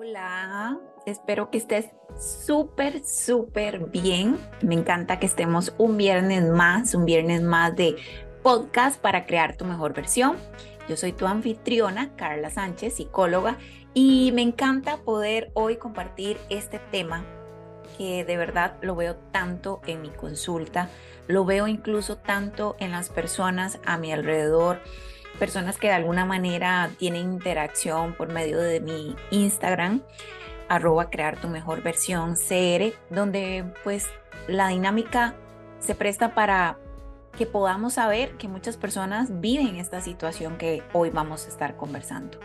Hola, espero que estés súper, súper bien. Me encanta que estemos un viernes más, un viernes más de podcast para crear tu mejor versión. Yo soy tu anfitriona, Carla Sánchez, psicóloga, y me encanta poder hoy compartir este tema que de verdad lo veo tanto en mi consulta, lo veo incluso tanto en las personas a mi alrededor personas que de alguna manera tienen interacción por medio de mi Instagram, arroba crear tu mejor versión CR, donde pues la dinámica se presta para que podamos saber que muchas personas viven esta situación que hoy vamos a estar conversando.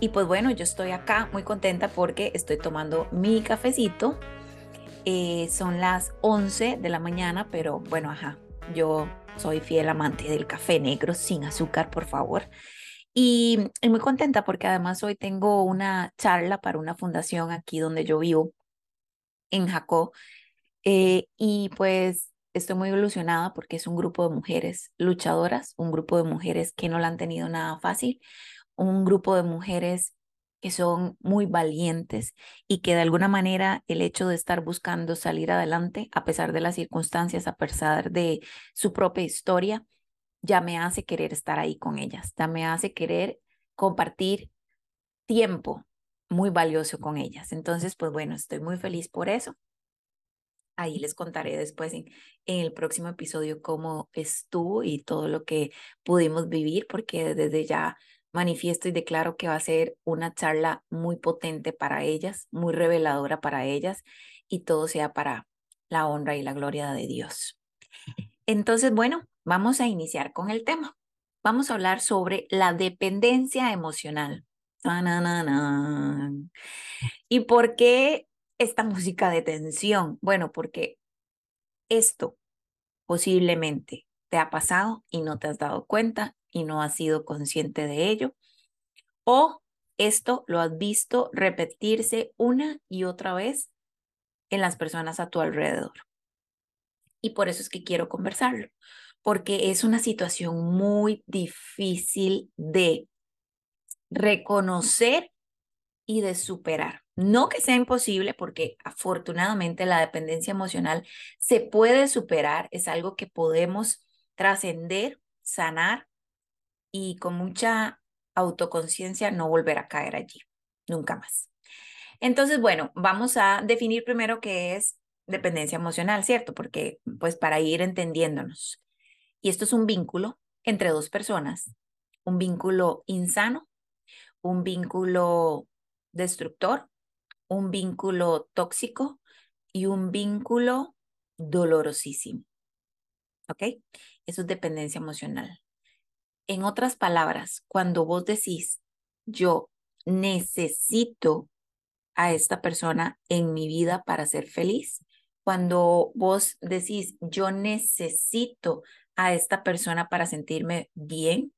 Y pues bueno, yo estoy acá muy contenta porque estoy tomando mi cafecito. Eh, son las 11 de la mañana, pero bueno, ajá, yo soy fiel amante del café negro sin azúcar, por favor. Y, muy contenta porque además hoy tengo una charla para una fundación aquí donde yo vivo, en Jacó. Eh, y pues estoy muy ilusionada porque es un grupo de mujeres luchadoras, un grupo de mujeres que no la han tenido nada fácil, un grupo de mujeres que son muy valientes y que de alguna manera el hecho de estar buscando salir adelante a pesar de las circunstancias, a pesar de su propia historia, ya me hace querer estar ahí con ellas, ya me hace querer compartir tiempo muy valioso con ellas. Entonces, pues bueno, estoy muy feliz por eso. Ahí les contaré después en, en, el próximo episodio cómo estuvo y todo lo que pudimos vivir, porque desde ya manifiesto y declaro que va a ser una charla muy potente para ellas, muy reveladora para ellas y todo sea para la honra y la gloria de Dios. Entonces, bueno, vamos a iniciar con el tema. Vamos a hablar sobre la dependencia emocional. ¿Y por qué esta música de tensión? Bueno, porque esto posiblemente te ha pasado y no te has dado cuenta y no has sido consciente de ello. O esto lo has visto repetirse una y otra vez en las personas a tu alrededor. Y por eso es que quiero conversarlo, porque es una situación muy difícil de reconocer y de superar. No que sea imposible, porque afortunadamente la dependencia emocional se puede superar, es algo que podemos trascender, sanar y con mucha autoconciencia no volver a caer allí, nunca más. Entonces, bueno, vamos a definir primero qué es dependencia emocional, ¿cierto? Porque, pues, para ir entendiéndonos. Y esto es un vínculo entre dos personas, un vínculo insano, un vínculo destructor, un vínculo tóxico y un vínculo dolorosísimo. ¿Ok? Eso es dependencia emocional. En otras palabras, cuando vos decís, yo necesito a esta persona en mi vida para ser feliz, cuando vos decís, yo necesito a esta persona para sentirme bien,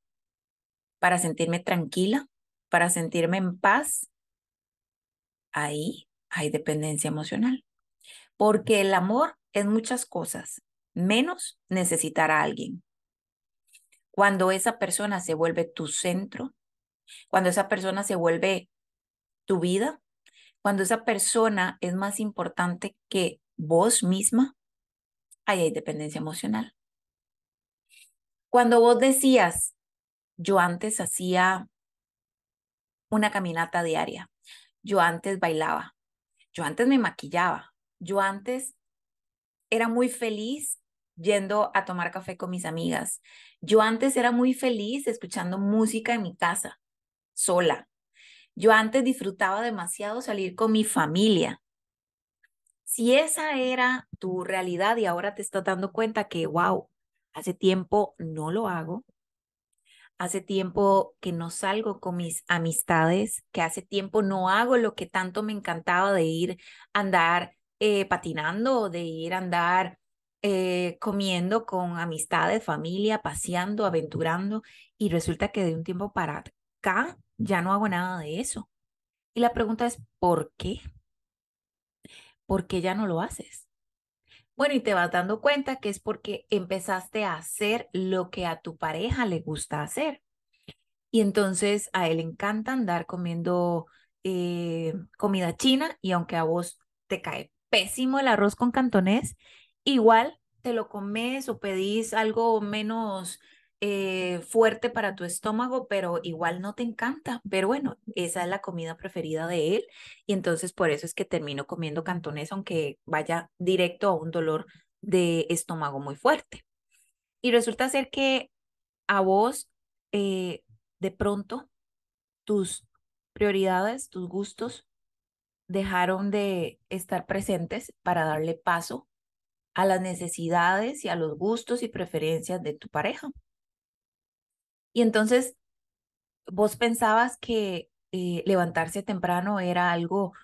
para sentirme tranquila, para sentirme en paz, ahí hay dependencia emocional. Porque el amor es muchas cosas, menos necesitar a alguien. Cuando esa persona se vuelve tu centro, cuando esa persona se vuelve tu vida, cuando esa persona es más importante que vos misma, hay dependencia emocional. Cuando vos decías, yo antes hacía una caminata diaria, yo antes bailaba, yo antes me maquillaba, yo antes era muy feliz yendo a tomar café con mis amigas. Yo antes era muy feliz escuchando música en mi casa, sola. Yo antes disfrutaba demasiado salir con mi familia. Si esa era tu realidad y ahora te estás dando cuenta que, wow, hace tiempo no lo hago, hace tiempo que no salgo con mis amistades, que hace tiempo no hago lo que tanto me encantaba de ir a andar eh, patinando, de ir a andar eh, comiendo con amistades, familia, paseando, aventurando, y resulta que de un tiempo para acá ya no hago nada de eso. Y la pregunta es, ¿por qué? ¿Por qué ya no lo haces? Bueno, y te vas dando cuenta que es porque empezaste a hacer lo que a tu pareja le gusta hacer. Y entonces a él le encanta andar comiendo eh, comida china y aunque a vos te cae pésimo el arroz con cantonés, igual te lo comes o pedís algo menos eh, fuerte para tu estómago, pero igual no te encanta. Pero bueno, esa es la comida preferida de él y entonces por eso es que termino comiendo cantonés, aunque vaya directo a un dolor de estómago muy fuerte. Y resulta ser que a vos, eh, de pronto, tus prioridades, tus gustos, dejaron de estar presentes para darle paso a las necesidades y a los gustos y preferencias de tu pareja. Y entonces, vos pensabas que eh, levantarse temprano era algo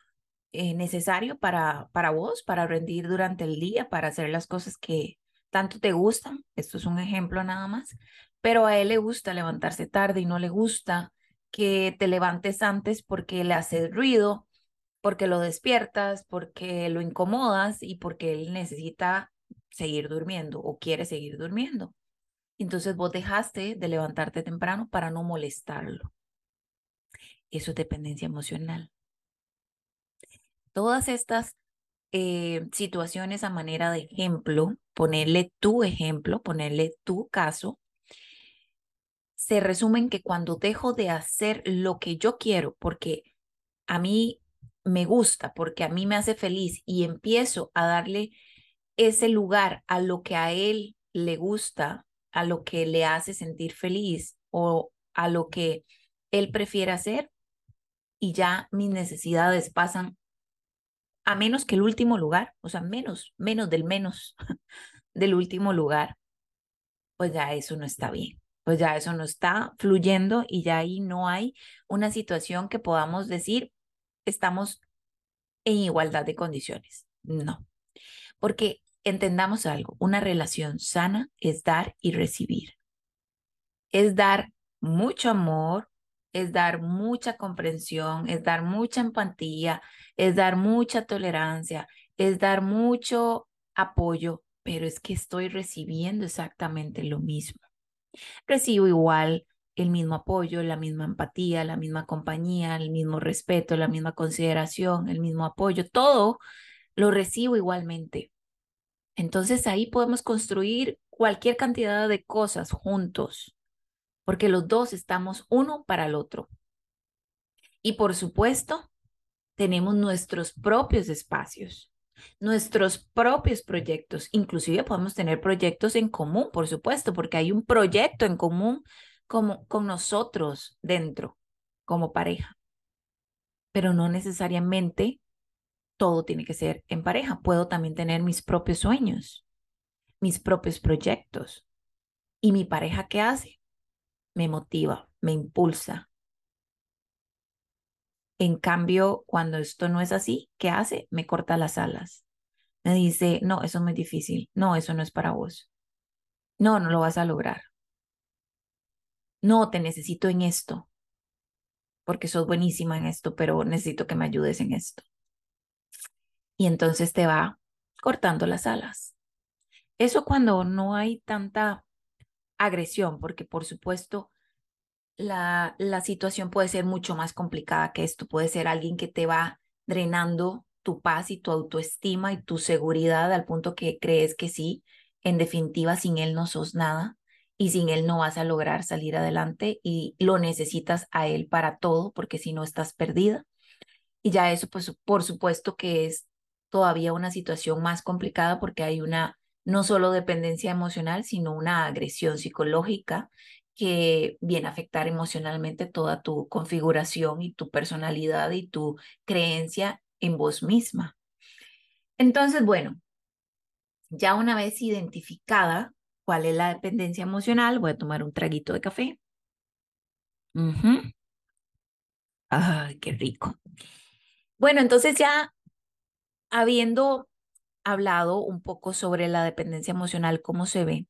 eh, necesario para, para vos, para rendir durante el día, para hacer las cosas que tanto te gustan. Esto es un ejemplo nada más. Pero a él le gusta levantarse tarde y no le gusta que te levantes antes porque le haces ruido, porque lo despiertas, porque lo incomodas y porque él necesita seguir durmiendo o quiere seguir durmiendo. Entonces vos dejaste de levantarte temprano para no molestarlo. Eso es dependencia emocional. Todas estas eh, situaciones a manera de ejemplo, ponerle tu ejemplo, ponerle tu caso, se resumen que cuando dejo de hacer lo que yo quiero, porque a mí me gusta, porque a mí me hace feliz y empiezo a darle ese lugar a lo que a él le gusta, a lo que le hace sentir feliz o a lo que él prefiere hacer y ya mis necesidades pasan a menos que el último lugar, o sea, menos, menos del menos del último lugar, pues ya eso no está bien, pues ya eso no está fluyendo y ya ahí no hay una situación que podamos decir estamos en igualdad de condiciones. No, porque entendamos algo, una relación sana es dar y recibir. Es dar mucho amor, es dar mucha comprensión, es dar mucha empatía, es dar mucha tolerancia, es dar mucho apoyo, pero es que estoy recibiendo exactamente lo mismo. Recibo igual el mismo apoyo, la misma empatía, la misma compañía, el mismo respeto, la misma consideración, el mismo apoyo, todo lo recibo igualmente. Entonces ahí podemos construir cualquier cantidad de cosas juntos, porque los dos estamos uno para el otro. Y por supuesto, tenemos nuestros propios espacios, nuestros propios proyectos. Inclusive podemos tener proyectos en común, por supuesto, porque hay un proyecto en común como, con nosotros dentro, como pareja. Pero no necesariamente todo tiene que ser en pareja. Puedo también tener mis propios sueños, mis propios proyectos. ¿Y mi pareja qué hace? Me motiva, me impulsa. En cambio, cuando esto no es así, ¿qué hace? Me corta las alas. Me dice, no, eso es muy difícil. No, eso no es para vos. No, no lo vas a lograr no, te necesito en esto, porque sos buenísima en esto, pero necesito que me ayudes en esto. Y entonces te va cortando las alas. Eso cuando no hay tanta agresión, porque por supuesto la, la situación puede ser mucho más complicada que esto. Puede ser alguien que te va drenando tu paz y tu autoestima y tu seguridad al punto que crees que sí, en definitiva, sin él no sos nada y sin él no vas a lograr salir adelante y lo necesitas a él para todo porque si no estás perdida. Y ya eso, pues por supuesto que es todavía una situación más complicada porque hay una no solo dependencia emocional, sino una agresión psicológica que viene a afectar emocionalmente toda tu configuración y tu personalidad y tu creencia en vos misma. Entonces, bueno, ya una vez identificada ¿Cuál es la dependencia emocional? Voy a tomar un traguito de café. Ay, qué rico. Bueno, entonces ya habiendo hablado un poco sobre la dependencia emocional, cómo se ve,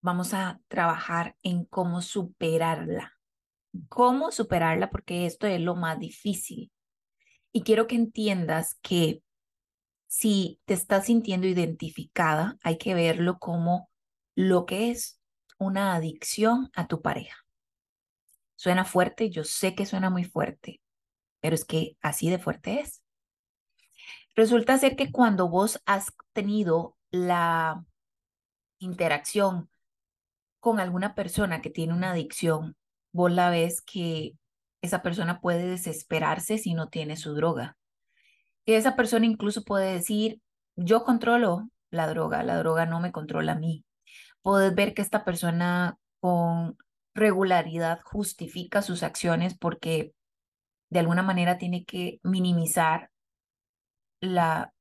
vamos a trabajar en cómo superarla. Cómo superarla, porque esto es lo más difícil. Y quiero que entiendas que si te estás sintiendo identificada, hay que verlo como lo que es una adicción a tu pareja. Suena fuerte, yo sé que suena muy fuerte, pero es que así de fuerte es. Resulta ser que cuando vos has tenido la interacción con alguna persona que tiene una adicción, vos la ves que esa persona puede desesperarse si no tiene su droga. Esa persona incluso puede decir, yo controlo la droga, la droga no me controla a mí. Puedes ver que esta persona con regularidad justifica sus acciones porque de alguna manera tiene que minimizar la,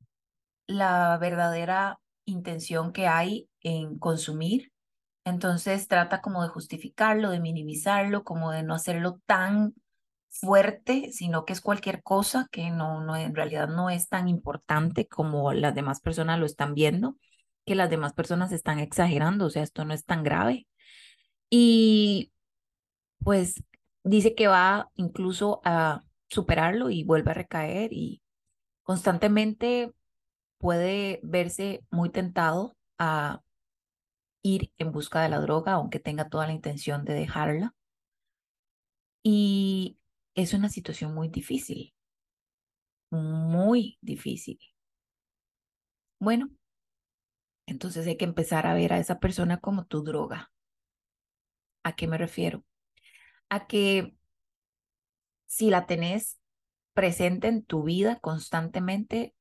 la verdadera intención que hay en consumir. Entonces trata como de justificarlo, de minimizarlo, como de no hacerlo tan fuerte, sino que es cualquier cosa que no, no en realidad no es tan importante como las demás personas lo están viendo, que las demás personas están exagerando, o sea, esto no es tan grave. Y pues dice que va incluso a superarlo y vuelve a recaer y constantemente puede verse muy tentado a ir en busca de la droga, aunque tenga toda la intención de dejarla. Y es una situación muy difícil, muy difícil. Bueno, entonces hay que empezar a ver a esa persona como tu droga. ¿A qué me refiero? A que si la tenés presente en tu vida constantemente,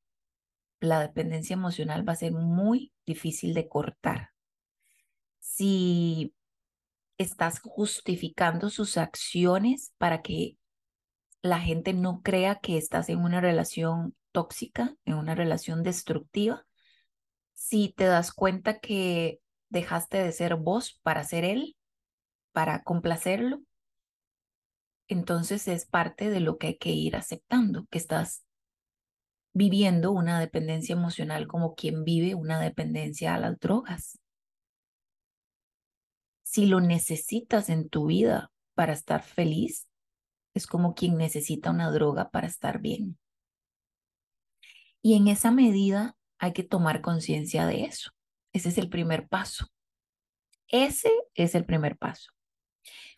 la dependencia emocional va a ser muy difícil de cortar. Si estás justificando sus acciones para que la gente no crea que estás en una relación tóxica, en una relación destructiva, si te das cuenta que dejaste de ser vos para ser él, para complacerlo, entonces es parte de lo que hay que ir aceptando, que estás viviendo una dependencia emocional como quien vive una dependencia a las drogas. Si lo necesitas en tu vida para estar feliz, es como quien necesita una droga para estar bien. Y en esa medida hay que tomar conciencia de eso. Ese es el primer paso. Ese es el primer paso.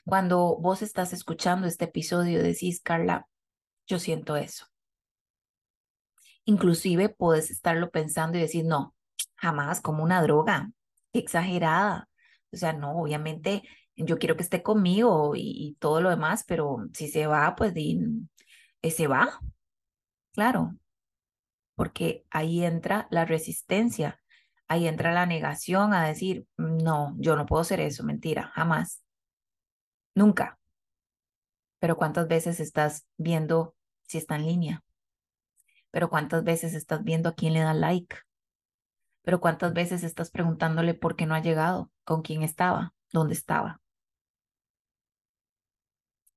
Cuando vos estás escuchando este episodio, decís, Carla, yo siento eso. Inclusive puedes estarlo pensando y decir, no, jamás como una droga, exagerada. O sea, no, obviamente yo quiero que esté conmigo y, todo lo demás, pero si se va, pues eh, se va. Claro, porque ahí entra la resistencia, ahí entra la negación a decir, no, yo no puedo hacer eso, mentira, jamás, nunca. Pero ¿cuántas veces estás viendo si está en línea? Pero ¿cuántas veces estás viendo a quién le da like? Pero ¿cuántas veces estás preguntándole por qué no ha llegado? ¿Con quién estaba? ¿Dónde estaba?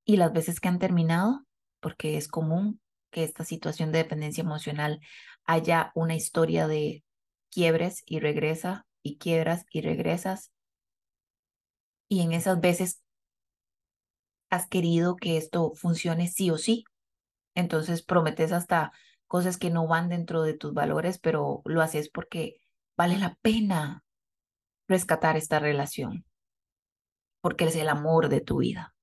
Y las veces que han terminado, porque es común que esta situación de dependencia emocional haya una historia de quiebres y regresa y quiebras y regresas. Y en esas veces has querido que esto funcione sí o sí. Entonces prometes hasta cosas que no van dentro de tus valores, pero lo haces porque vale la pena rescatar esta relación, porque es el amor de tu vida.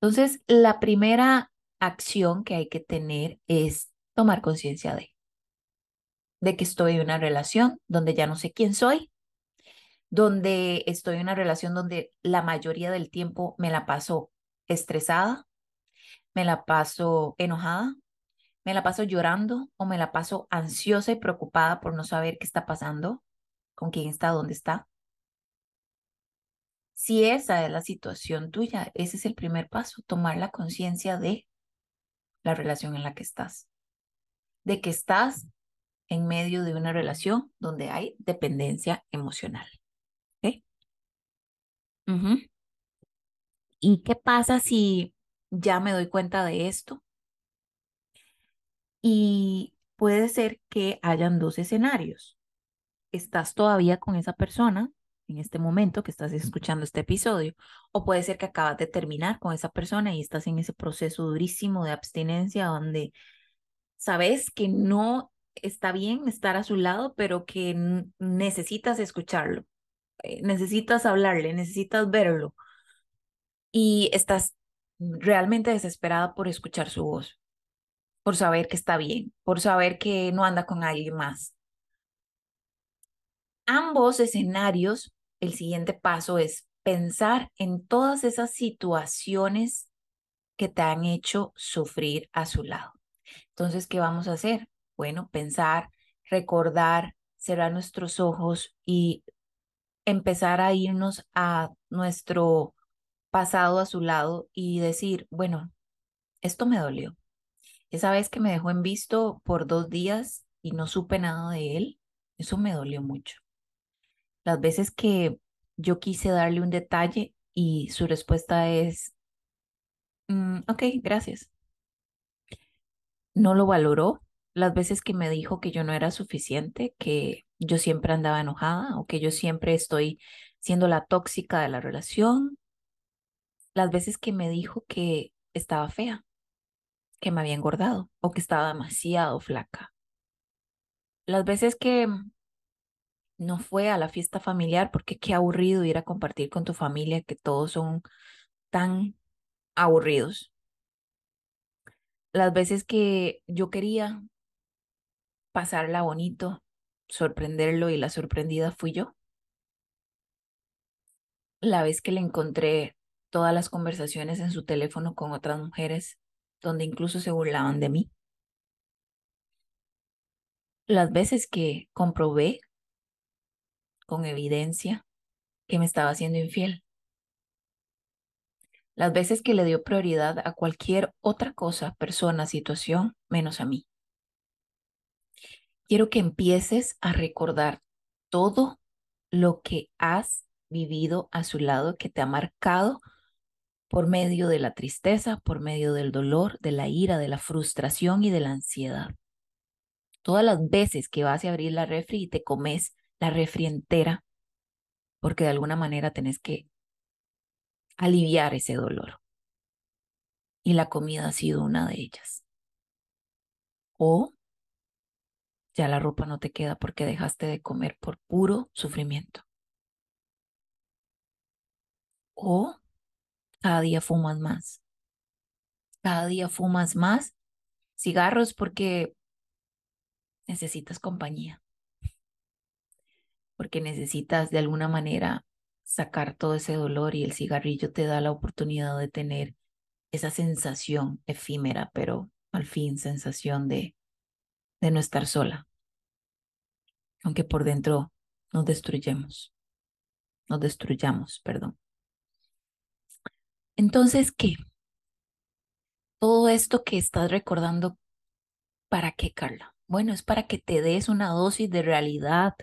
Entonces, la primera acción que hay que tener es tomar conciencia de, de que estoy en una relación donde ya no sé quién soy, donde estoy en una relación donde la mayoría del tiempo me la paso estresada, me la paso enojada, me la paso llorando o me la paso ansiosa y preocupada por no saber qué está pasando, con quién está, dónde está. Si esa es la situación tuya, ese es el primer paso, tomar la conciencia de la relación en la que estás, de que estás en medio de una relación donde hay dependencia emocional. ¿Y qué pasa si ya me doy cuenta de esto? Y puede ser que hayan dos escenarios. Estás todavía con esa persona en este momento que estás escuchando este episodio, o puede ser que acabas de terminar con esa persona y estás en ese proceso durísimo de abstinencia donde sabes que no está bien estar a su lado, pero que necesitas escucharlo, eh, necesitas hablarle, necesitas verlo, y estás realmente desesperada por escuchar su voz, por saber que está bien, por saber que no anda con alguien más. Ambos escenarios, el siguiente paso es pensar en todas esas situaciones que te han hecho sufrir a su lado. Entonces, ¿qué vamos a hacer? Bueno, pensar, recordar, cerrar nuestros ojos y empezar a irnos a nuestro pasado a su lado y decir, bueno, esto me dolió. Esa vez que me dejó en visto por dos días y no supe nada de él, eso me dolió mucho. Las veces que yo quise darle un detalle y su respuesta es, mm, ok, gracias. No lo valoró. Las veces que me dijo que yo no era suficiente, que yo siempre andaba enojada o que yo siempre estoy siendo la tóxica de la relación. Las veces que me dijo que estaba fea, que me había engordado o que estaba demasiado flaca. Las veces que no fue a la fiesta familiar porque qué aburrido ir a compartir con tu familia que todos son tan aburridos. Las veces que yo quería pasarla bonito, sorprenderlo y la sorprendida fui yo. La vez que le encontré todas las conversaciones en su teléfono con otras mujeres, donde incluso se burlaban de mí. Las veces que comprobé con evidencia que me estaba haciendo infiel. Las veces que le dio prioridad a cualquier otra cosa, persona, situación, menos a mí. Quiero que empieces a recordar todo lo que has vivido a su lado, que te ha marcado por medio de la tristeza, por medio del dolor, de la ira, de la frustración y de la ansiedad. Todas las veces que vas a abrir la refri y te comes la refri entera, porque de alguna manera tenés que aliviar ese dolor. Y la comida ha sido una de ellas. O ya la ropa no te queda porque dejaste de comer por puro sufrimiento. O cada día fumas más. Cada día fumas más cigarros porque necesitas compañía porque necesitas de alguna manera sacar todo ese dolor y el cigarrillo te da la oportunidad de tener esa sensación efímera, pero al fin sensación de, de no estar sola. Aunque por dentro nos destruyemos, nos destruyamos, perdón. Entonces, ¿qué? Todo esto que estás recordando, ¿para qué, Carla? Bueno, es para que te des una dosis de realidad,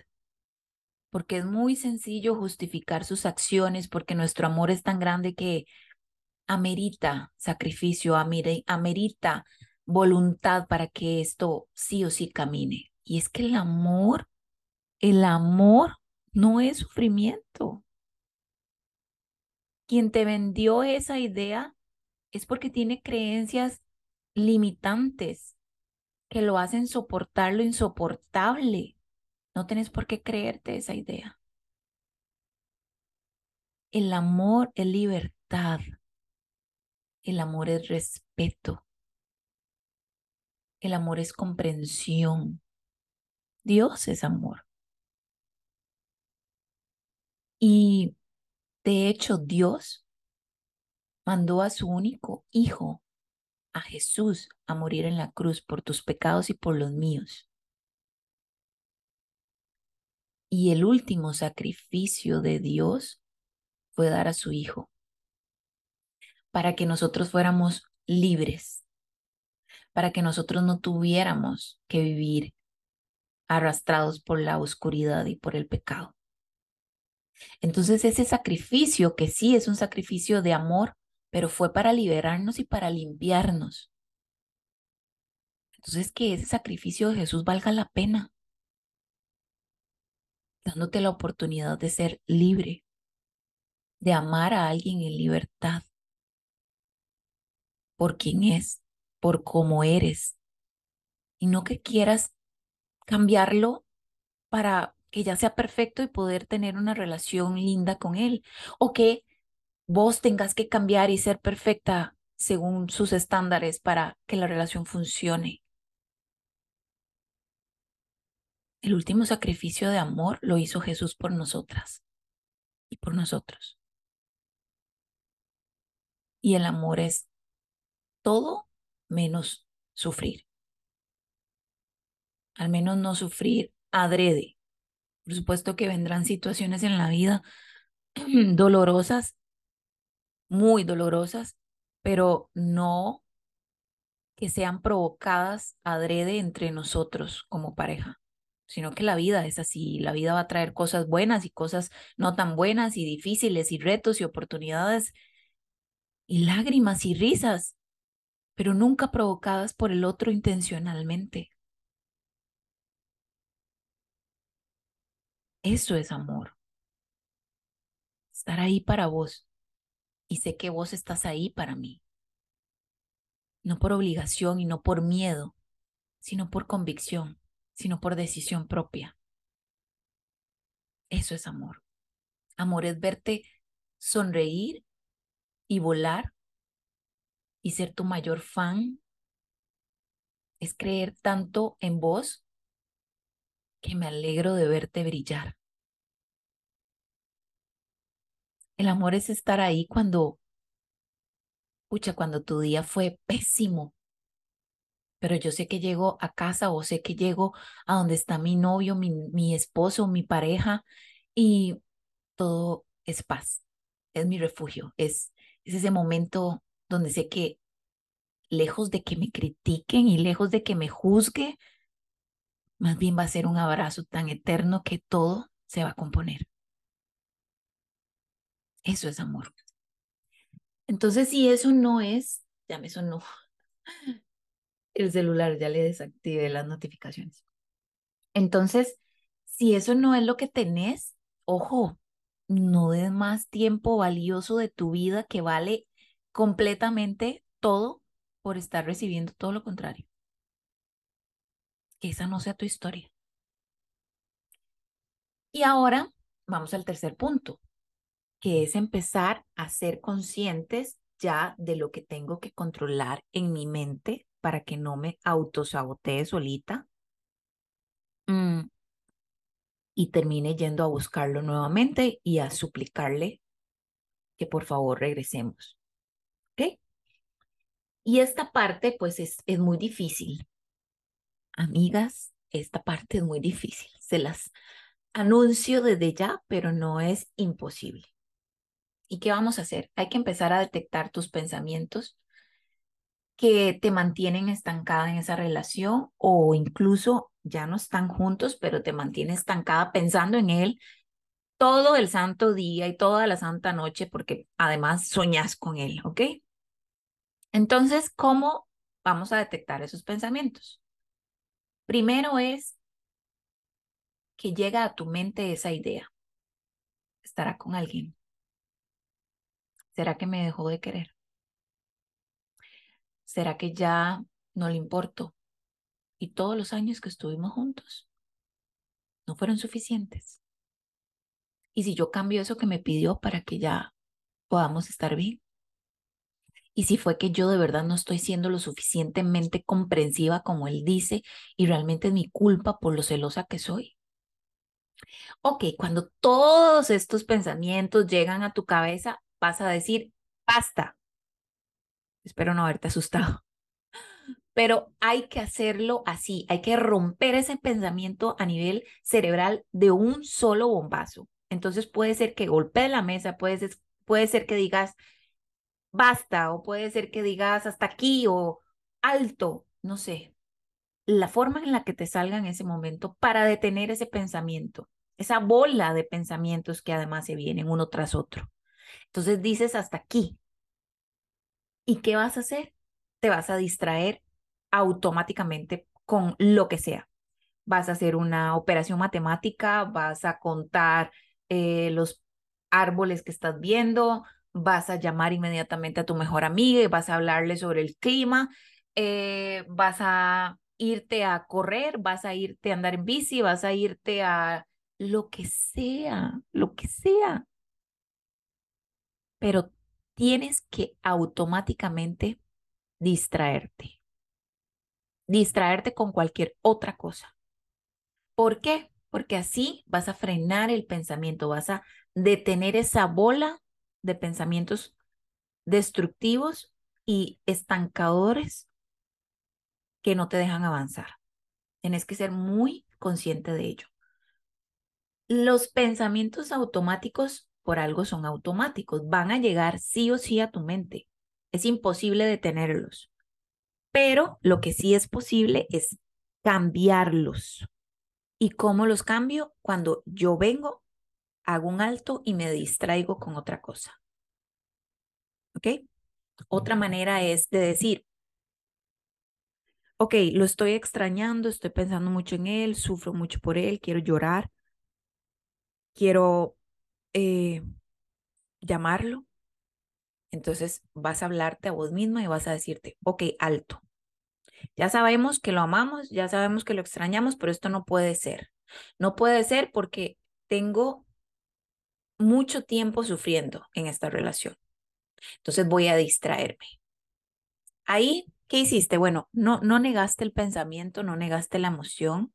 porque es muy sencillo justificar sus acciones, porque nuestro amor es tan grande que amerita sacrificio, amerita voluntad para que esto sí o sí camine. Y es que el amor, el amor no es sufrimiento. Quien te vendió esa idea es porque tiene creencias limitantes que lo hacen soportar lo insoportable. No tenés por qué creerte esa idea. El amor es libertad. El amor es respeto. El amor es comprensión. Dios es amor. Y de hecho Dios mandó a su único hijo, a Jesús, a morir en la cruz por tus pecados y por los míos. Y el último sacrificio de Dios fue dar a su Hijo para que nosotros fuéramos libres, para que nosotros no tuviéramos que vivir arrastrados por la oscuridad y por el pecado. Entonces ese sacrificio, que sí es un sacrificio de amor, pero fue para liberarnos y para limpiarnos. Entonces que ese sacrificio de Jesús valga la pena dándote la oportunidad de ser libre, de amar a alguien en libertad, por quien es, por cómo eres, y no que quieras cambiarlo para que ya sea perfecto y poder tener una relación linda con él, o que vos tengas que cambiar y ser perfecta según sus estándares para que la relación funcione. El último sacrificio de amor lo hizo Jesús por nosotras y por nosotros. Y el amor es todo menos sufrir. Al menos no sufrir adrede. Por supuesto que vendrán situaciones en la vida dolorosas, muy dolorosas, pero no que sean provocadas adrede entre nosotros como pareja sino que la vida es así, la vida va a traer cosas buenas y cosas no tan buenas y difíciles y retos y oportunidades y lágrimas y risas, pero nunca provocadas por el otro intencionalmente. Eso es amor. Estar ahí para vos y sé que vos estás ahí para mí. No por obligación y no por miedo, sino por convicción sino por decisión propia. Eso es amor. Amor es verte sonreír y volar y ser tu mayor fan. Es creer tanto en vos que me alegro de verte brillar. El amor es estar ahí cuando, pucha, cuando tu día fue pésimo, pero yo sé que llego a casa o sé que llego a donde está mi novio, mi, mi esposo, mi pareja y todo es paz, es mi refugio, es, es ese momento donde sé que lejos de que me critiquen y lejos de que me juzgue, más bien va a ser un abrazo tan eterno que todo se va a componer. Eso es amor. Entonces, si eso no es, ya me sonó el celular, ya le desactivé las notificaciones. Entonces, si eso no es lo que tenés, ojo, no des más tiempo valioso de tu vida que vale completamente todo por estar recibiendo todo lo contrario. Que esa no sea tu historia. Y ahora vamos al tercer punto, que es empezar a ser conscientes ya de lo que tengo que controlar en mi mente para que no me autosabotee solita mm, y termine yendo a buscarlo nuevamente y a suplicarle que por favor regresemos. ¿Ok? Y esta parte pues es, es muy difícil. Amigas, esta parte es muy difícil. Se las anuncio desde ya, pero no es imposible. ¿Y qué vamos a hacer? Hay que empezar a detectar tus pensamientos que te mantienen estancada en esa relación o incluso ya no están juntos, pero te mantiene estancada pensando en él todo el santo día y toda la santa noche porque además soñas con él, ¿ok? Entonces, ¿cómo vamos a detectar esos pensamientos? Primero es que llega a tu mente esa idea. ¿Estará con alguien? ¿Será que me dejó de querer? ¿Será que ya no le importo? Y todos los años que estuvimos juntos no fueron suficientes. Y si yo cambio eso que me pidió para que ya podamos estar bien. Y si fue que yo de verdad no estoy siendo lo suficientemente comprensiva como él dice y realmente es mi culpa por lo celosa que soy. Ok, cuando todos estos pensamientos llegan a tu cabeza, vas a decir, basta, Espero no haberte asustado. Pero hay que hacerlo así, hay que romper ese pensamiento a nivel cerebral de un solo bombazo. Entonces puede ser que golpee la mesa, puede ser, puede ser que digas basta o puede ser que digas hasta aquí o alto, no sé. La forma en la que te salga en ese momento para detener ese pensamiento, esa bola de pensamientos que además se vienen uno tras otro. Entonces dices hasta aquí, ¿Y qué vas a hacer? Te vas a distraer automáticamente con lo que sea. Vas a hacer una operación matemática, vas a contar eh, los árboles que estás viendo, vas a llamar inmediatamente a tu mejor amiga y vas a hablarle sobre el clima, eh, vas a irte a correr, vas a irte a andar en bici, vas a irte a lo que sea, lo que sea. Pero tienes que automáticamente distraerte. Distraerte con cualquier otra cosa. ¿Por qué? Porque así vas a frenar el pensamiento, vas a detener esa bola de pensamientos destructivos y estancadores que no te dejan avanzar. Tienes que ser muy consciente de ello. Los pensamientos automáticos por algo son automáticos, van a llegar sí o sí a tu mente. Es imposible detenerlos. Pero lo que sí es posible es cambiarlos. ¿Y cómo los cambio? Cuando yo vengo, hago un alto y me distraigo con otra cosa. ¿Ok? Otra manera es de decir, ok, lo estoy extrañando, estoy pensando mucho en él, sufro mucho por él, quiero llorar, quiero eh, llamarlo. Entonces vas a hablarte a vos misma y vas a decirte, ok, alto. Ya sabemos que lo amamos, ya sabemos que lo extrañamos, pero esto no puede ser. No puede ser porque tengo mucho tiempo sufriendo en esta relación. Entonces voy a distraerme. Ahí, ¿qué hiciste? Bueno, no, no negaste el pensamiento, no negaste la emoción,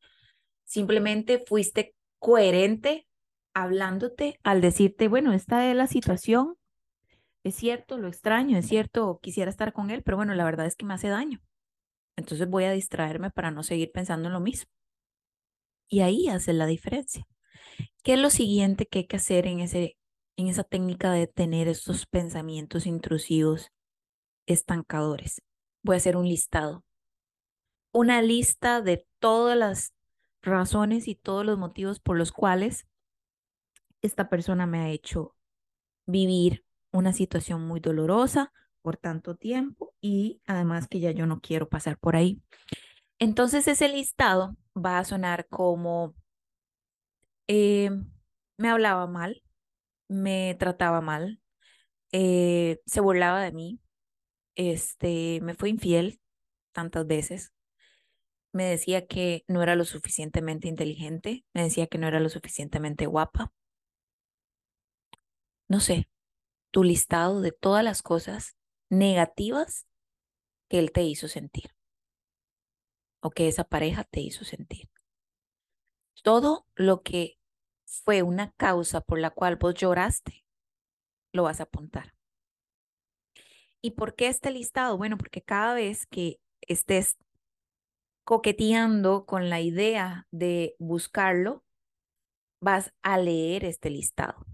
simplemente fuiste coherente hablándote al decirte, bueno, esta es la situación, es cierto, lo extraño, es cierto, quisiera estar con él, pero bueno, la verdad es que me hace daño. Entonces voy a distraerme para no seguir pensando en lo mismo. Y ahí hace la diferencia. ¿Qué es lo siguiente que hay que hacer en, ese, en esa técnica de tener estos pensamientos intrusivos estancadores? Voy a hacer un listado. Una lista de todas las razones y todos los motivos por los cuales esta persona me ha hecho vivir una situación muy dolorosa por tanto tiempo y además que ya yo no quiero pasar por ahí. Entonces ese listado va a sonar como eh, me hablaba mal, me trataba mal, eh, se burlaba de mí, este, me fue infiel tantas veces, me decía que no era lo suficientemente inteligente, me decía que no era lo suficientemente guapa, no sé, tu listado de todas las cosas negativas que él te hizo sentir o que esa pareja te hizo sentir. Todo lo que fue una causa por la cual vos lloraste, lo vas a apuntar. ¿Y por qué este listado? Bueno, porque cada vez que estés coqueteando con la idea de buscarlo, vas a leer este listado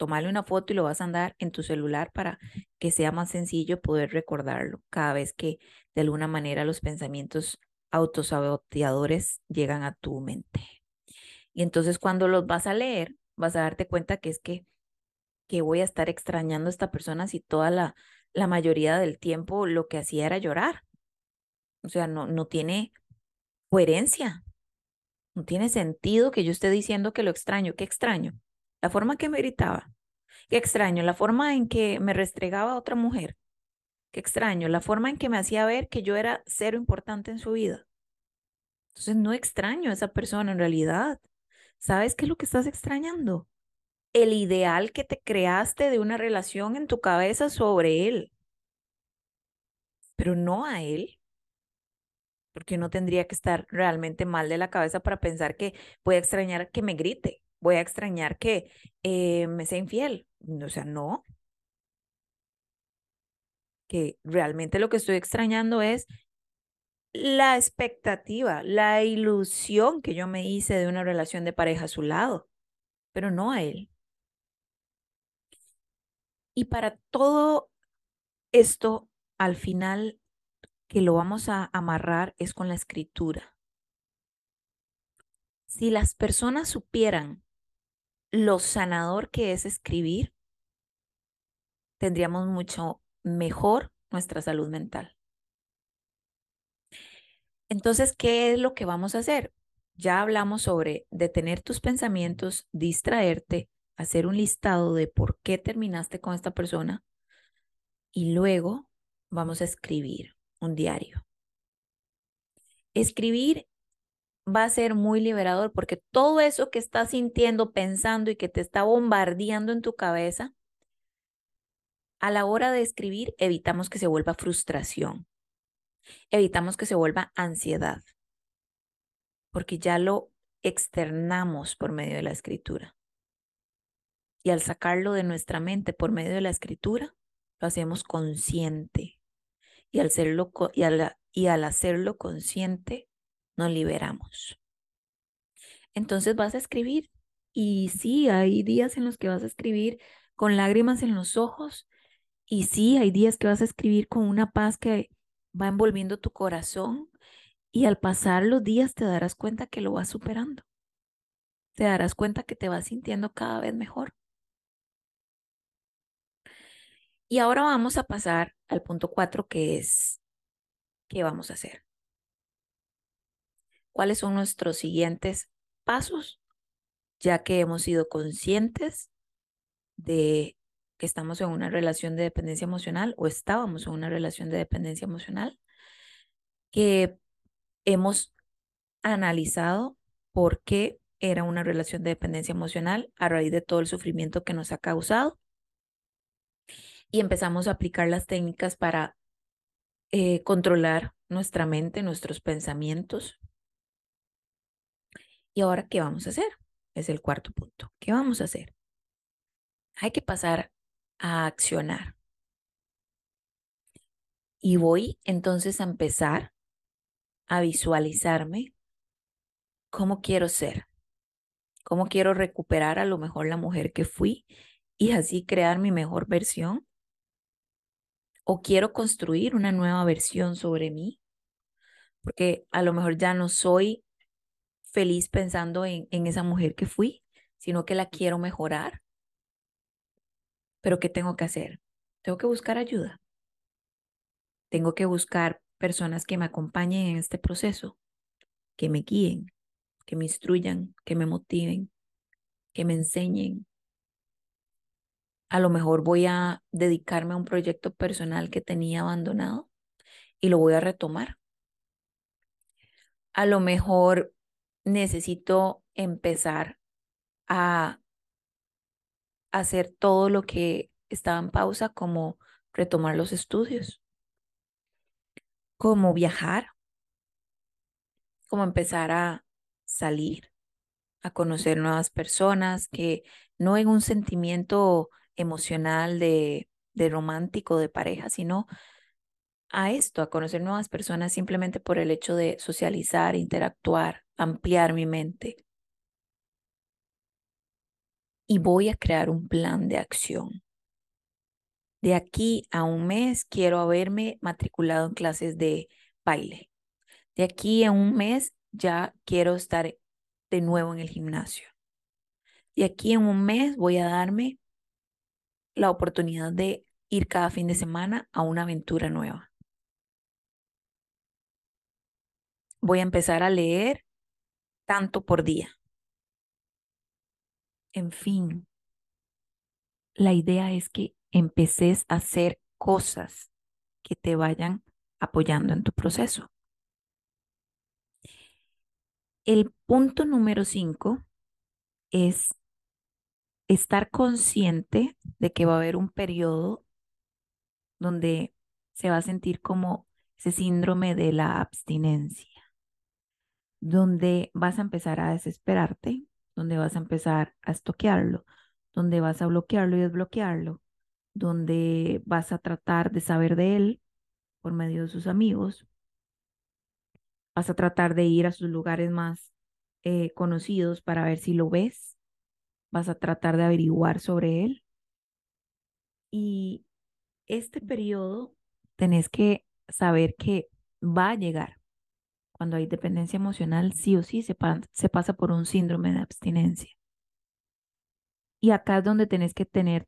tomarle una foto y lo vas a andar en tu celular para que sea más sencillo poder recordarlo cada vez que de alguna manera los pensamientos autosaboteadores llegan a tu mente. Y entonces cuando los vas a leer, vas a darte cuenta que es que, que voy a estar extrañando a esta persona si toda la, la mayoría del tiempo lo que hacía era llorar. O sea, no, no tiene coherencia. No tiene sentido que yo esté diciendo que lo extraño. ¿Qué extraño? La forma que me gritaba. Qué extraño, la forma en que me restregaba a otra mujer. Qué extraño, la forma en que me hacía ver que yo era cero importante en su vida. Entonces no extraño a esa persona en realidad. ¿Sabes qué es lo que estás extrañando? El ideal que te creaste de una relación en tu cabeza sobre él. Pero no a él. Porque uno tendría que estar realmente mal de la cabeza para pensar que a extrañar que me grite voy a extrañar que eh, me sea infiel. O sea, no. Que realmente lo que estoy extrañando es la expectativa, la ilusión que yo me hice de una relación de pareja a su lado, pero no a él. Y para todo esto, al final, que lo vamos a amarrar es con la escritura. Si las personas supieran lo sanador que es escribir, tendríamos mucho mejor nuestra salud mental. Entonces, ¿qué es lo que vamos a hacer? Ya hablamos sobre detener tus pensamientos, distraerte, hacer un listado de por qué terminaste con esta persona y luego vamos a escribir un diario. Escribir va a ser muy liberador porque todo eso que estás sintiendo, pensando y que te está bombardeando en tu cabeza, A la hora de escribir, evitamos que se vuelva frustración. Evitamos que se vuelva ansiedad. Porque ya lo externamos por medio de la escritura. Y al sacarlo de nuestra mente por medio de la escritura, lo hacemos consciente. Y al, y al, y al hacerlo consciente, nos liberamos. Entonces vas a escribir. Y sí, hay días en los que vas a escribir con lágrimas en los ojos. Y sí, hay días que vas a escribir con una paz que va envolviendo tu corazón. Y al pasar los días te darás cuenta que lo vas superando. Te darás cuenta que te vas sintiendo cada vez mejor. Y ahora vamos a pasar al punto cuatro, que es, ¿qué vamos a hacer? ¿Cuáles son nuestros siguientes pasos? Ya que hemos sido conscientes de que estamos en una relación de dependencia emocional o estábamos en una relación de dependencia emocional, que hemos analizado por qué era una relación de dependencia emocional a raíz de todo el sufrimiento que nos ha causado y empezamos a aplicar las técnicas para eh, controlar nuestra mente, nuestros pensamientos. ¿Y ahora qué vamos a hacer? Es el cuarto punto. ¿Qué vamos a hacer? Hay que pasar a accionar. Y voy entonces a empezar a visualizarme cómo quiero ser, cómo quiero recuperar a lo mejor la mujer que fui y así crear mi mejor versión o quiero construir una nueva versión sobre mí, porque a lo mejor ya no soy feliz pensando en, en esa mujer que fui, sino que la quiero mejorar. Pero ¿qué tengo que hacer? Tengo que buscar ayuda. Tengo que buscar personas que me acompañen en este proceso, que me guíen, que me instruyan, que me motiven, que me enseñen, a lo mejor voy a dedicarme a un proyecto personal que tenía abandonado y lo voy a retomar. A lo mejor necesito empezar a hacer todo lo que estaba en pausa, como retomar los estudios, como viajar, como empezar a salir, a conocer nuevas personas, que no en un sentimiento emocional, de, de romántico, de pareja, sino a esto, a conocer nuevas personas simplemente por el hecho de socializar, interactuar, ampliar mi mente. Y voy a crear un plan de acción. De aquí a un mes quiero haberme matriculado en clases de baile. De aquí a un mes ya quiero estar de nuevo en el gimnasio. De aquí en un mes voy a darme la oportunidad de ir cada fin de semana a una aventura nueva. Voy a empezar a leer tanto por día. En fin, la idea es que empeces a hacer cosas que te vayan apoyando en tu proceso. El punto número cinco es estar consciente de que va a haber un periodo donde se va a sentir como ese síndrome de la abstinencia, donde vas a empezar a desesperarte, donde vas a empezar a estoquearlo, donde vas a bloquearlo y desbloquearlo, donde vas a tratar de saber de él por medio de sus amigos, vas a tratar de ir a sus lugares más eh, conocidos para ver si lo ves, vas a tratar de averiguar sobre él. Y este periodo tenés que saber que va a llegar. Cuando hay dependencia emocional, sí o sí se, pasa por un síndrome de abstinencia. Y acá es donde tenés que tener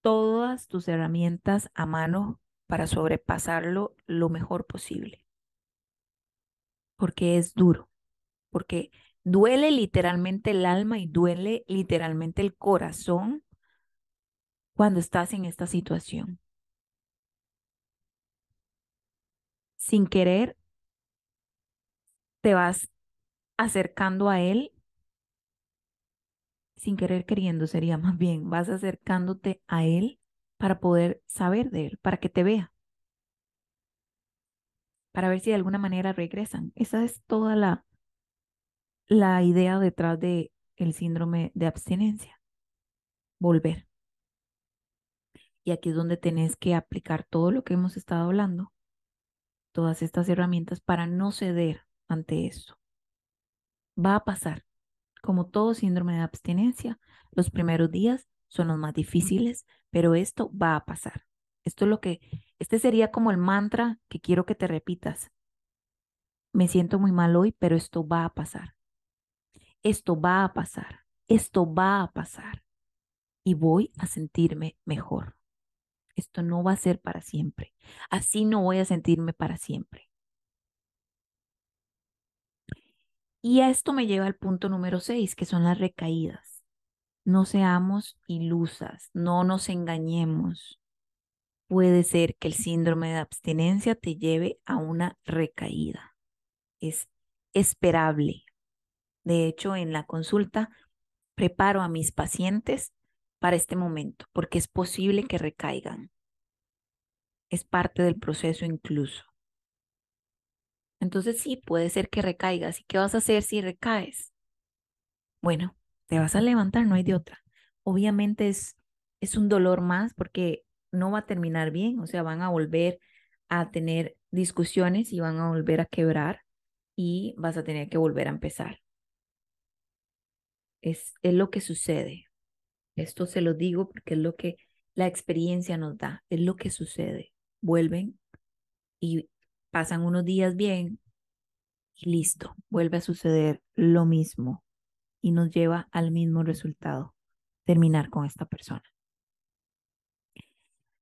todas tus herramientas a mano para sobrepasarlo lo mejor posible. Porque es duro, porque Duele literalmente el alma y duele literalmente el corazón cuando estás en esta situación. Sin querer, te vas acercando a Él, sin querer queriendo sería más bien, vas acercándote a Él para poder saber de él, para que te vea, para ver si de alguna manera regresan. Esa es toda la, la idea detrás de el síndrome de abstinencia. Volver. Y aquí es donde tenés que aplicar todo lo que hemos estado hablando, todas estas herramientas para no ceder ante eso. Va a pasar. Como todo síndrome de abstinencia, los primeros días son los más difíciles, pero esto va a pasar. Esto es lo que, este sería como el mantra que quiero que te repitas. Me siento muy mal hoy, pero esto va a pasar. Esto va a pasar. Esto va a pasar. Y voy a sentirme mejor. Esto no va a ser para siempre. Así no voy a sentirme para siempre. Y esto me lleva al punto número seis, que son las recaídas. No seamos ilusas, no nos engañemos. Puede ser que el síndrome de abstinencia te lleve a una recaída. Es esperable. De hecho, en la consulta preparo a mis pacientes para este momento, porque es posible que recaigan. Es parte del proceso incluso. Entonces sí, puede ser que recaigas. ¿Y qué vas a hacer si recaes? Bueno, te vas a levantar, no hay de otra. Obviamente es, es un dolor más porque no va a terminar bien, o sea, van a volver a tener discusiones y van a volver a quebrar y vas a tener que volver a empezar. Es, es lo que sucede. Esto se lo digo porque es lo que la experiencia nos da, es lo que sucede. Vuelven y pasan unos días bien y listo, vuelve a suceder lo mismo y nos lleva al mismo resultado, terminar con esta persona.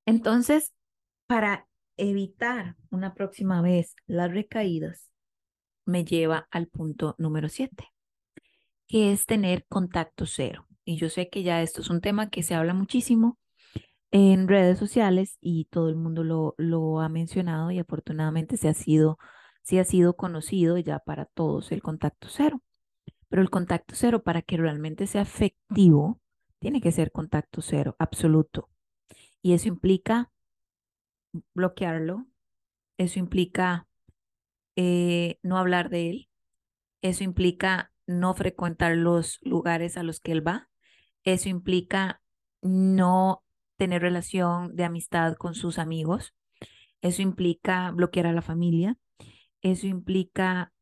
Entonces, para evitar una próxima vez las recaídas, me lleva al punto número siete, que es tener contacto cero. Y yo sé que ya esto es un tema que se habla muchísimo, en redes sociales y todo el mundo lo, lo ha mencionado y afortunadamente se ha sido, se ha sido conocido ya para todos el contacto cero. Pero el contacto cero para que realmente sea efectivo, tiene que ser contacto cero, absoluto. Y eso implica bloquearlo, eso implica eh, no hablar de él, eso implica no frecuentar los lugares a los que él va, eso implica no tener relación de amistad con sus amigos. Eso implica bloquear a la familia. Eso implica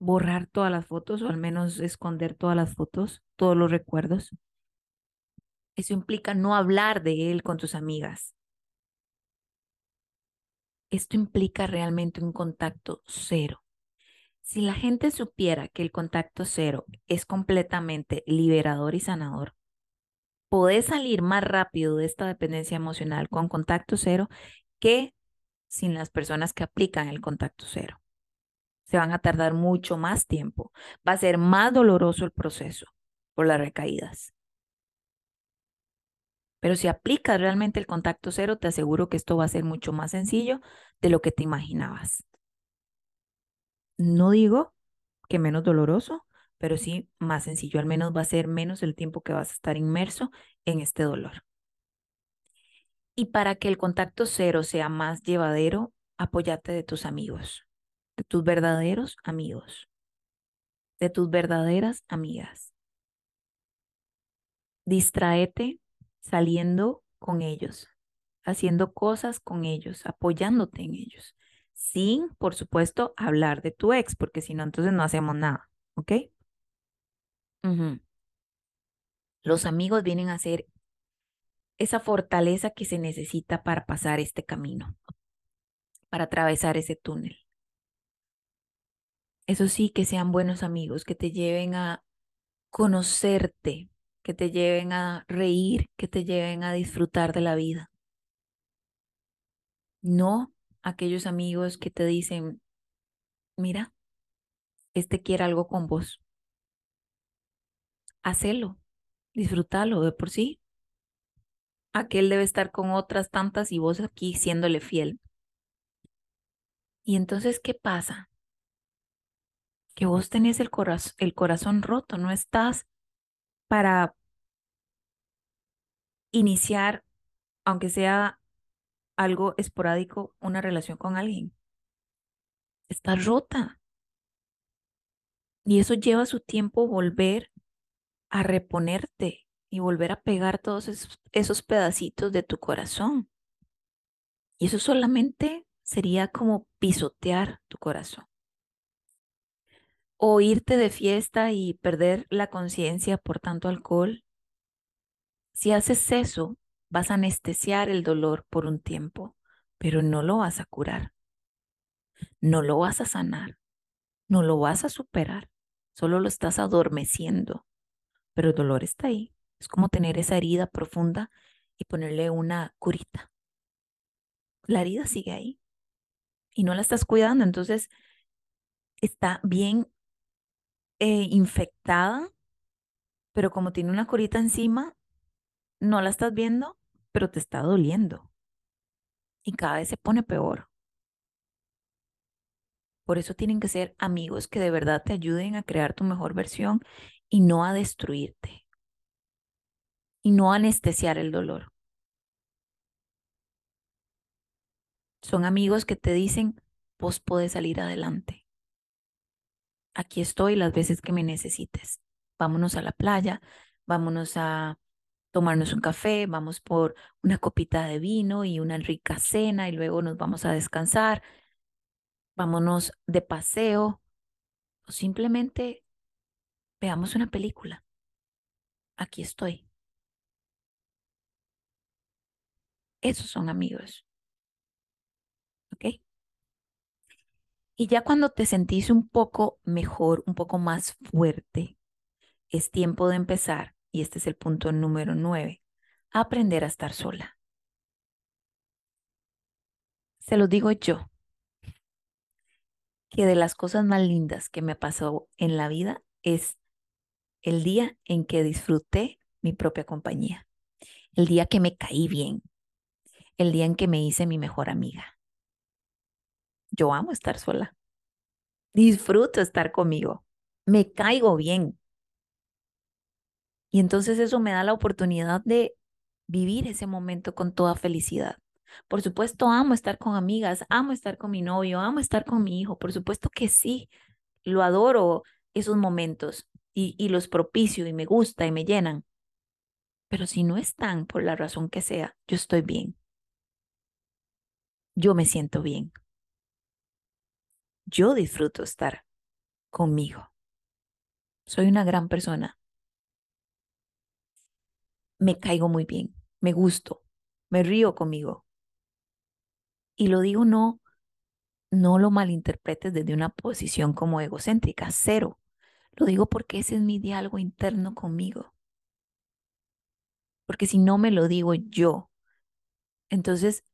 borrar todas las fotos o al menos esconder todas las fotos, todos los recuerdos. Eso implica no hablar de él con tus amigas. Esto implica realmente un contacto cero. Si la gente supiera que el contacto cero es completamente liberador y sanador, podés salir más rápido de esta dependencia emocional con contacto cero que sin las personas que aplican el contacto cero. Se van a tardar mucho más tiempo. Va a ser más doloroso el proceso por las recaídas. Pero si aplicas realmente el contacto cero, te aseguro que esto va a ser mucho más sencillo de lo que te imaginabas. No digo que menos doloroso, pero sí más sencillo, al menos va a ser menos el tiempo que vas a estar inmerso en este dolor. Y para que el contacto cero sea más llevadero, apóyate de tus amigos, de tus verdaderos amigos, de tus verdaderas amigas. Distraete saliendo con ellos, haciendo cosas con ellos, apoyándote en ellos, sin, por supuesto, hablar de tu ex, porque si no, entonces no hacemos nada, ¿ok? Los amigos vienen a ser esa fortaleza que se necesita para pasar este camino, para atravesar ese túnel. Eso sí, que sean buenos amigos, que te lleven a conocerte, que te lleven a reír, que te lleven a disfrutar de la vida. No aquellos amigos que te dicen, mira, este quiere algo con vos hacelo, disfrútalo de por sí. Aquel debe estar con otras tantas y vos aquí siéndole fiel. Y entonces, ¿qué pasa? Que vos tenés el, el corazón roto, no estás para iniciar, aunque sea algo esporádico, una relación con alguien. Está rota. Y eso lleva su tiempo volver a reponerte y volver a pegar todos esos, pedacitos de tu corazón. Y eso solamente sería como pisotear tu corazón. O irte de fiesta y perder la conciencia por tanto alcohol. Si haces eso, vas a anestesiar el dolor por un tiempo, pero no lo vas a curar. No lo vas a sanar. No lo vas a superar. Solo lo estás adormeciendo. Pero el dolor está ahí. Es como tener esa herida profunda y ponerle una curita. La herida sigue ahí y no la estás cuidando, entonces está bien eh, infectada, pero como tiene una curita encima, no la estás viendo, pero te está doliendo. Y cada vez se pone peor. Por eso tienen que ser amigos que de verdad te ayuden a crear tu mejor versión y no a destruirte. Y no a anestesiar el dolor. Son amigos que te dicen, vos podés salir adelante. Aquí estoy las veces que me necesites. Vámonos a la playa, vámonos a tomarnos un café, vamos por una copita de vino y una rica cena y luego nos vamos a descansar. Vámonos de paseo o simplemente veamos una película. Aquí estoy. Esos son amigos. ¿ok? Y ya cuando te sentís un poco mejor, un poco más fuerte, es tiempo de empezar, y este es el punto número nueve, aprender a estar sola. Se lo digo yo, que de las cosas más lindas que me pasó en la vida es el día en que disfruté mi propia compañía, el día que me caí bien, el día en que me hice mi mejor amiga yo amo estar sola. Disfruto estar conmigo. Me caigo bien. Y entonces eso me da la oportunidad de vivir ese momento con toda felicidad. Por supuesto, amo estar con amigas, amo estar con mi novio, amo estar con mi hijo. Por supuesto que sí, lo adoro esos momentos y, y los propicio y me gusta y me llenan. Pero si no están por la razón que sea, yo estoy bien. Yo me siento bien yo disfruto estar conmigo. Soy una gran persona. Me caigo muy bien, me gusto, me río conmigo. Y lo digo no, no lo malinterpretes desde una posición como egocéntrica, cero. Lo digo porque ese es mi diálogo interno conmigo. Porque si no me lo digo yo, entonces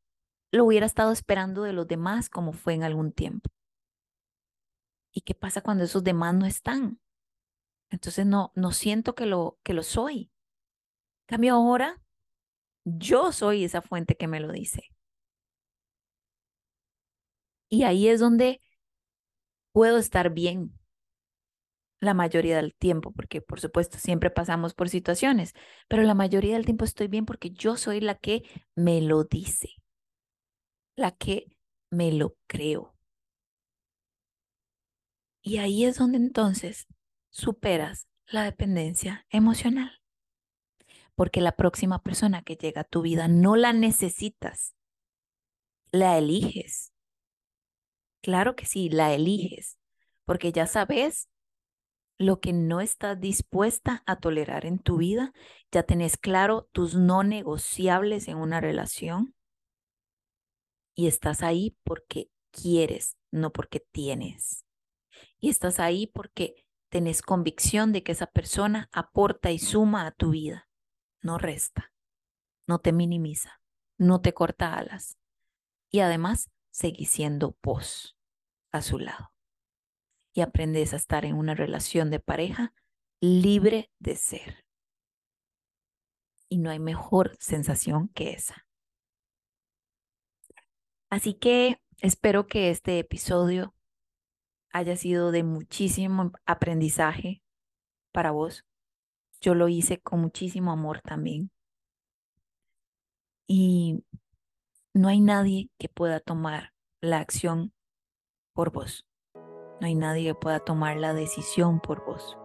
lo hubiera estado esperando de los demás como fue en algún tiempo. ¿Y qué pasa cuando esos demás no están? Entonces no, no siento que lo, que lo soy. cambio ahora, yo soy esa fuente que me lo dice. Y ahí es donde puedo estar bien la mayoría del tiempo, porque por supuesto siempre pasamos por situaciones, pero la mayoría del tiempo estoy bien porque yo soy la que me lo dice, la que me lo creo. Y ahí es donde entonces superas la dependencia emocional. Porque la próxima persona que llega a tu vida no la necesitas, la eliges. Claro que sí, la eliges, porque ya sabes lo que no estás dispuesta a tolerar en tu vida, ya tenés claro tus no negociables en una relación y estás ahí porque quieres, no porque tienes y estás ahí porque tenés convicción de que esa persona aporta y suma a tu vida, no resta, no te minimiza, no te corta alas y además seguís siendo vos a su lado. Y aprendes a estar en una relación de pareja libre de ser. Y no hay mejor sensación que esa. Así que espero que este episodio haya sido de muchísimo aprendizaje para vos. Yo lo hice con muchísimo amor también. y no hay nadie que pueda tomar la acción por vos. No hay nadie que pueda tomar la decisión por vos.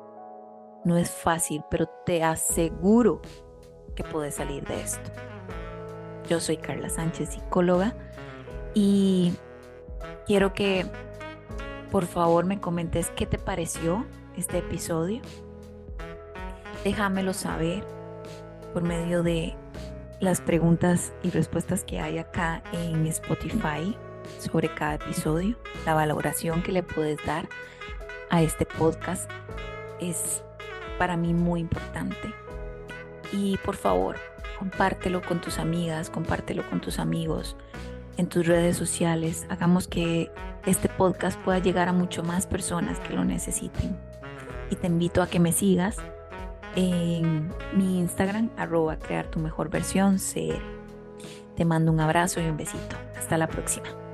No es fácil, pero te aseguro que puedes salir de esto. Yo soy Carla Sánchez, psicóloga, y quiero que por favor me comentes qué te pareció este episodio. Déjamelo saber por medio de las preguntas y respuestas que hay acá en Spotify sobre cada episodio. La valoración que le puedes dar a este podcast es para mí muy importante. Y por favor, compártelo con tus amigas, compártelo con tus amigos en tus redes sociales. Hagamos que este podcast pueda llegar a mucho más personas que lo necesiten. Y te invito a que me sigas en mi Instagram, arroba crear tu mejor versión, Te mando un abrazo y un besito. Hasta la próxima.